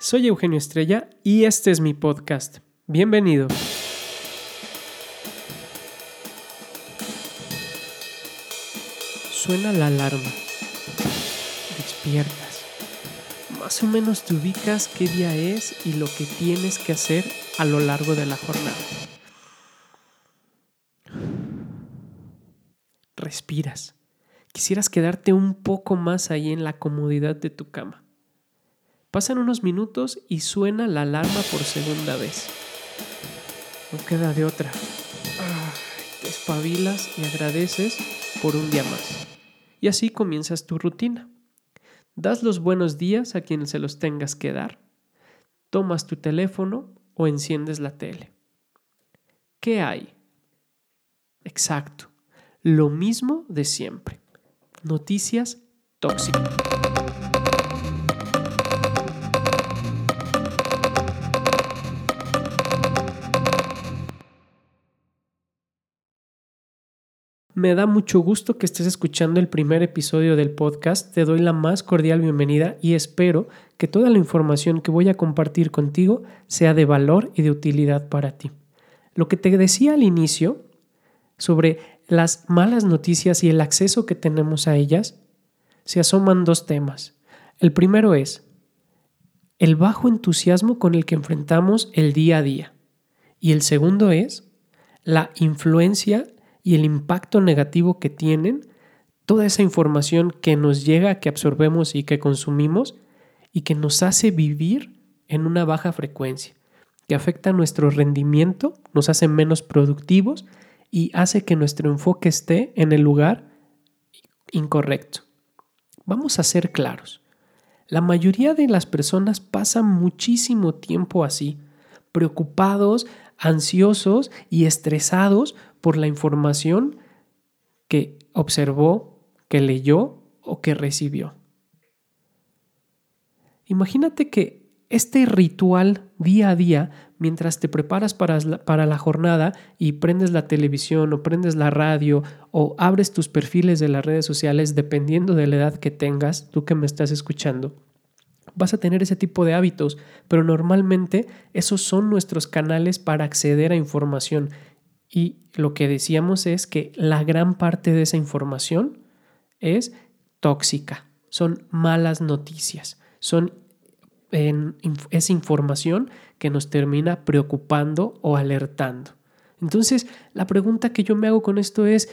soy Eugenio Estrella y este es mi podcast. Bienvenido. Suena la alarma. Despiertas. Más o menos te ubicas qué día es y lo que tienes que hacer a lo largo de la jornada. Respiras. Quisieras quedarte un poco más ahí en la comodidad de tu cama. Pasan unos minutos y suena la alarma por segunda vez. No queda de otra. te espabilas y agradeces por un día más. Y así comienzas tu rutina. Das los buenos días a quien se los tengas que dar. Tomas tu teléfono o enciendes la tele. ¿Qué hay? Exacto. Lo mismo de siempre. Noticias tóxicas. Me da mucho gusto que estés escuchando el primer episodio del podcast. Te doy la más cordial bienvenida y espero que toda la información que voy a compartir contigo sea de valor y de utilidad para ti. Lo que te decía al inicio sobre las malas noticias y el acceso que tenemos a ellas, se asoman dos temas. El primero es el bajo entusiasmo con el que enfrentamos el día a día. Y el segundo es la influencia y el impacto negativo que tienen toda esa información que nos llega, que absorbemos y que consumimos y que nos hace vivir en una baja frecuencia, que afecta nuestro rendimiento, nos hace menos productivos y hace que nuestro enfoque esté en el lugar incorrecto. Vamos a ser claros. La mayoría de las personas pasan muchísimo tiempo así, preocupados, ansiosos y estresados por la información que observó, que leyó o que recibió. Imagínate que este ritual día a día, mientras te preparas para la, para la, jornada y prendes la televisión o prendes la radio o abres tus perfiles de las redes sociales, dependiendo de la edad que tengas, tú que me estás escuchando, vas a tener ese tipo de hábitos, pero normalmente esos son nuestros canales para acceder a información y lo que decíamos es que la gran parte de esa información es tóxica, son malas noticias, son en, es información que nos termina preocupando o alertando. Entonces, la pregunta que yo me hago con esto es,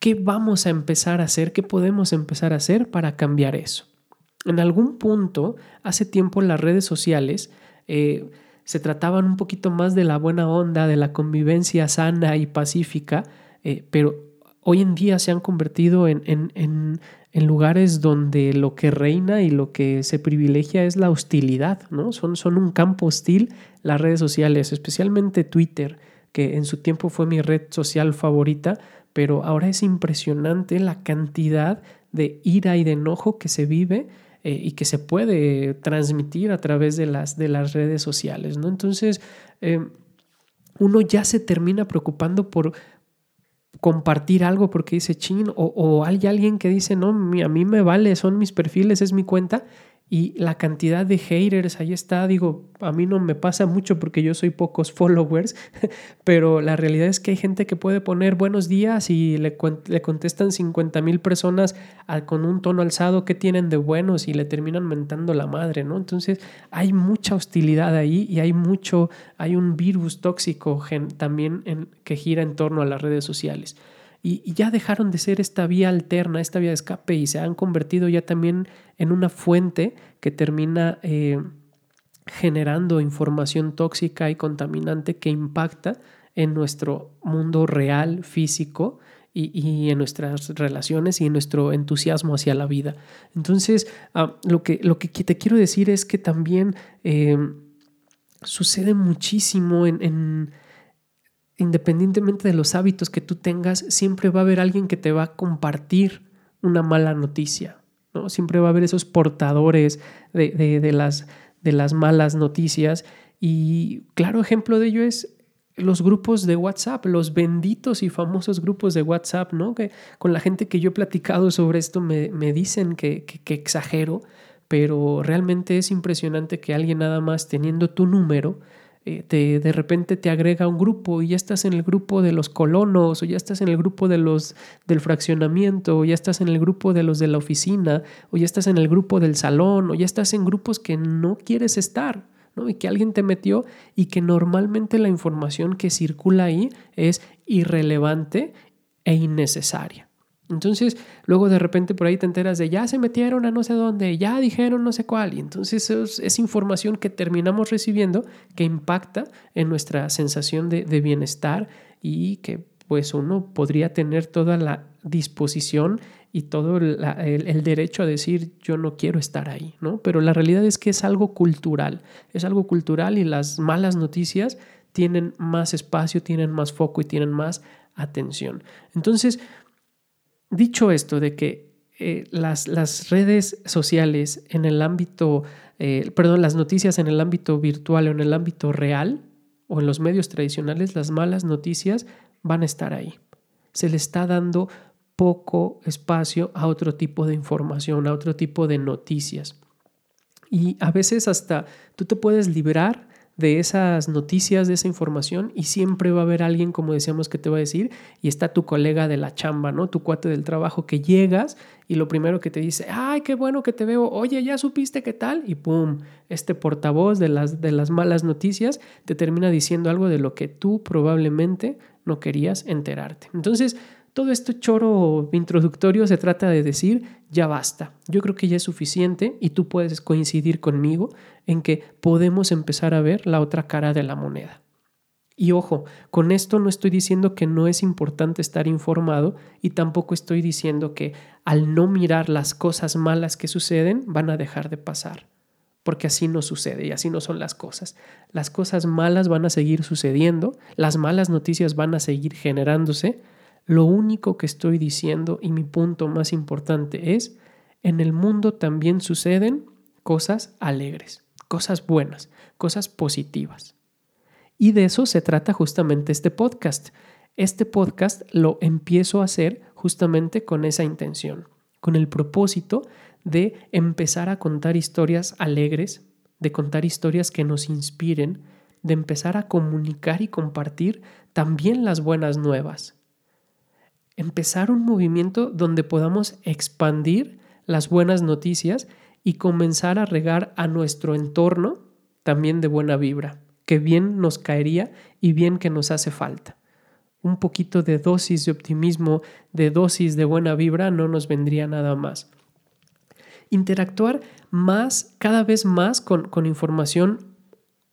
¿qué vamos a empezar a hacer? ¿Qué podemos empezar a hacer para cambiar eso? En algún punto, hace tiempo las redes sociales eh, se trataban un poquito más de la buena onda, de la convivencia sana y pacífica, eh, pero hoy en día se han convertido en, en, en, lugares donde lo que reina y lo que se privilegia es la hostilidad, ¿no? Son, son un campo hostil las redes sociales, especialmente Twitter, que en su tiempo fue mi red social favorita, pero ahora es impresionante la cantidad de ira y de enojo que se vive eh, y que se puede transmitir a través de las, de las redes sociales, ¿no? Entonces, eh, uno ya se termina preocupando por compartir algo porque dice chin o, o hay alguien que dice no, a mí me vale, son mis perfiles, es mi cuenta y la cantidad de haters ahí está, digo, a mí no me pasa mucho porque yo soy pocos followers, pero la realidad es que hay gente que puede poner buenos días y le, le contestan 50 mil personas con un tono alzado que tienen de buenos y le terminan mentando la madre, ¿no? Entonces hay mucha hostilidad ahí y hay mucho, hay un virus tóxico también que gira en torno a las redes sociales y, ya dejaron de ser esta vía alterna, esta vía de escape y se han convertido ya también en una fuente que termina eh, generando información tóxica y contaminante que impacta en nuestro mundo real, físico, y, en nuestras relaciones y en nuestro entusiasmo hacia la vida. Entonces, ah, lo, que, lo que te quiero decir es que también eh, sucede muchísimo en, independientemente de los hábitos que tú tengas, siempre va a haber alguien que te va a compartir una mala noticia, ¿no? Siempre va a haber esos portadores de, las, de las malas noticias. Y claro ejemplo de ello es los grupos de WhatsApp, los benditos y famosos grupos de WhatsApp, ¿no? Que con la gente que yo he platicado sobre esto me, dicen que, que exagero, pero realmente es impresionante que alguien nada más teniendo tu número, te, de repente te agrega un grupo y ya estás en el grupo de los colonos o ya estás en el grupo de los del fraccionamiento o ya estás en el grupo de los de la oficina o ya estás en el grupo del salón o ya estás en grupos que no quieres estar. ¿no? y que alguien te metió y que normalmente la información que circula ahí es irrelevante e innecesaria. Entonces, luego de repente por ahí te enteras de ya se metieron a no sé dónde, ya dijeron no sé cuál. Y entonces es, información que terminamos recibiendo que impacta en nuestra sensación de, bienestar y que pues uno podría tener toda la disposición y todo el, el, derecho a decir yo no quiero estar ahí, ¿no? Pero la realidad es que es algo cultural, es algo cultural y las malas noticias tienen más espacio, tienen más foco y tienen más atención. Entonces, Dicho esto de que eh, las, las, redes sociales en el ámbito, eh, perdón, las noticias en el ámbito virtual o en el ámbito real o en los medios tradicionales, las malas noticias van a estar ahí. Se le está dando poco espacio a otro tipo de información, a otro tipo de noticias. Y a veces hasta tú te puedes librar de esas noticias, de esa información y siempre va a haber alguien, como decíamos, que te va a decir y está tu colega de la chamba, ¿no? Tu cuate del trabajo que llegas y lo primero que te dice, ay, qué bueno que te veo, oye, ya supiste qué tal y pum, este portavoz de las, de las malas noticias te termina diciendo algo de lo que tú probablemente no querías enterarte. Entonces, todo este choro introductorio se trata de decir, ya basta, yo creo que ya es suficiente y tú puedes coincidir conmigo en que podemos empezar a ver la otra cara de la moneda. Y ojo, con esto no estoy diciendo que no es importante estar informado y tampoco estoy diciendo que al no mirar las cosas malas que suceden van a dejar de pasar, porque así no sucede y así no son las cosas. Las cosas malas van a seguir sucediendo, las malas noticias van a seguir generándose, lo único que estoy diciendo y mi punto más importante es, en el mundo también suceden cosas alegres, cosas buenas, cosas positivas. Y de eso se trata justamente este podcast. Este podcast lo empiezo a hacer justamente con esa intención, con el propósito de empezar a contar historias alegres, de contar historias que nos inspiren, de empezar a comunicar y compartir también las buenas nuevas, empezar un movimiento donde podamos expandir las buenas noticias y comenzar a regar a nuestro entorno también de buena vibra, que bien nos caería y bien que nos hace falta. Un poquito de dosis de optimismo, de dosis de buena vibra no nos vendría nada más. Interactuar más, cada vez más con, con información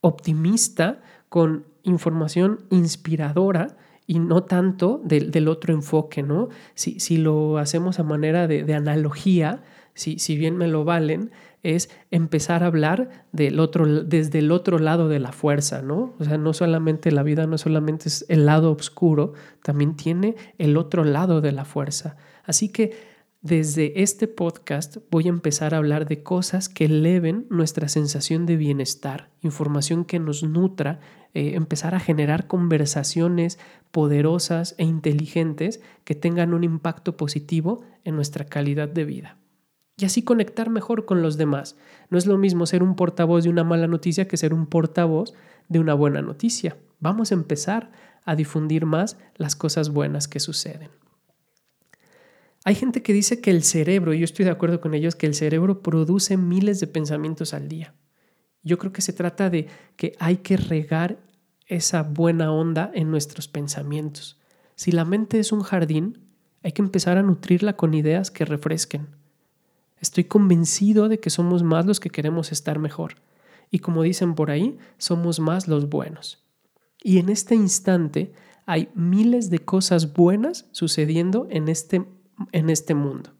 optimista, con información inspiradora, y no tanto del, otro enfoque, ¿no? Si, si, lo hacemos a manera de, analogía, si, si, bien me lo valen, es empezar a hablar del otro, desde el otro lado de la fuerza, ¿no? O sea, no solamente la vida, no solamente es el lado oscuro, también tiene el otro lado de la fuerza. Así que desde este podcast voy a empezar a hablar de cosas que eleven nuestra sensación de bienestar, información que nos nutra eh, empezar a generar conversaciones poderosas e inteligentes que tengan un impacto positivo en nuestra calidad de vida. Y así conectar mejor con los demás. No es lo mismo ser un portavoz de una mala noticia que ser un portavoz de una buena noticia. Vamos a empezar a difundir más las cosas buenas que suceden. Hay gente que dice que el cerebro, y yo estoy de acuerdo con ellos, que el cerebro produce miles de pensamientos al día. Yo creo que se trata de que hay que regar esa buena onda en nuestros pensamientos. Si la mente es un jardín, hay que empezar a nutrirla con ideas que refresquen. Estoy convencido de que somos más los que queremos estar mejor. Y como dicen por ahí, somos más los buenos. Y en este instante hay miles de cosas buenas sucediendo en este, en este mundo.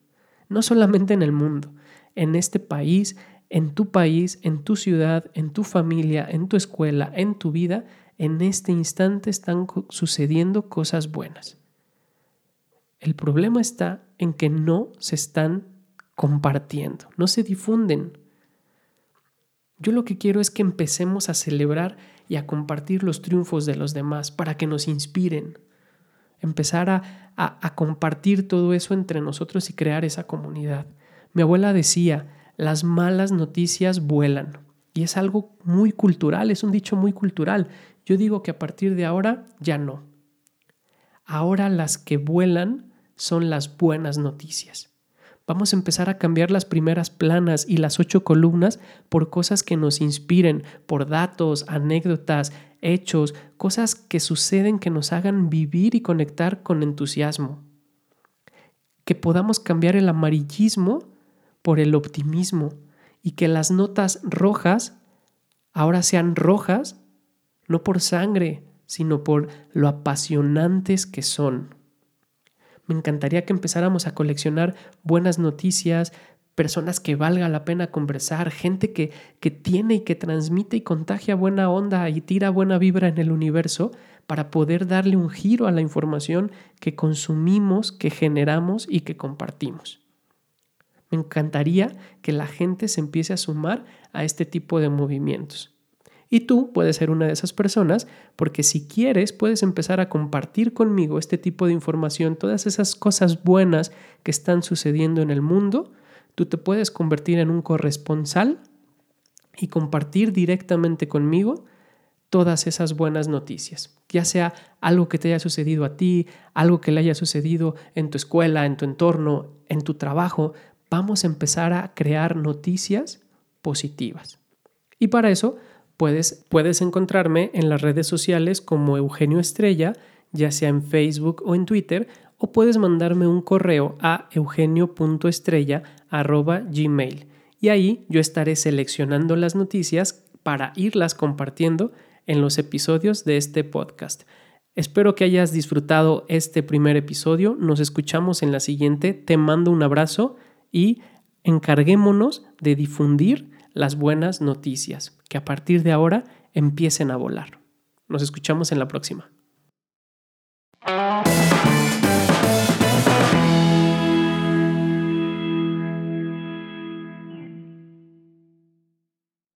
No solamente en el mundo, en este país, en tu país, en tu ciudad, en tu familia, en tu escuela, en tu vida, en este instante están sucediendo cosas buenas. El problema está en que no se están compartiendo, no se difunden. Yo lo que quiero es que empecemos a celebrar y a compartir los triunfos de los demás para que nos inspiren. Empezar a, a compartir todo eso entre nosotros y crear esa comunidad. Mi abuela decía, las malas noticias vuelan. Y es algo muy cultural, es un dicho muy cultural. Yo digo que a partir de ahora ya no. Ahora las que vuelan son las buenas noticias. Vamos a empezar a cambiar las primeras planas y las ocho columnas por cosas que nos inspiren, por datos, anécdotas, hechos, cosas que suceden que nos hagan vivir y conectar con entusiasmo. Que podamos cambiar el amarillismo por el optimismo y que las notas rojas ahora sean rojas, no por sangre, sino por lo apasionantes que son. Me encantaría que empezáramos a coleccionar buenas noticias, personas que valga la pena conversar, gente que, que tiene y que transmite y contagia buena onda y tira buena vibra en el universo para poder darle un giro a la información que consumimos, que generamos y que compartimos. Me encantaría que la gente se empiece a sumar a este tipo de movimientos. Y tú puedes ser una de esas personas porque si quieres puedes empezar a compartir conmigo este tipo de información, todas esas cosas buenas que están sucediendo en el mundo. Tú te puedes convertir en un corresponsal y compartir directamente conmigo todas esas buenas noticias, ya sea algo que te haya sucedido a ti, algo que le haya sucedido en tu escuela, en tu entorno, en tu trabajo, vamos a empezar a crear noticias positivas. Y para eso Puedes, puedes encontrarme en las redes sociales como Eugenio Estrella, ya sea en Facebook o en Twitter, o puedes mandarme un correo a eugenio.estrella.gmail y ahí yo estaré seleccionando las noticias para irlas compartiendo en los episodios de este podcast. Espero que hayas disfrutado este primer episodio. Nos escuchamos en la siguiente. Te mando un abrazo y encarguémonos de difundir las buenas noticias, que a partir de ahora empiecen a volar. Nos escuchamos en la próxima.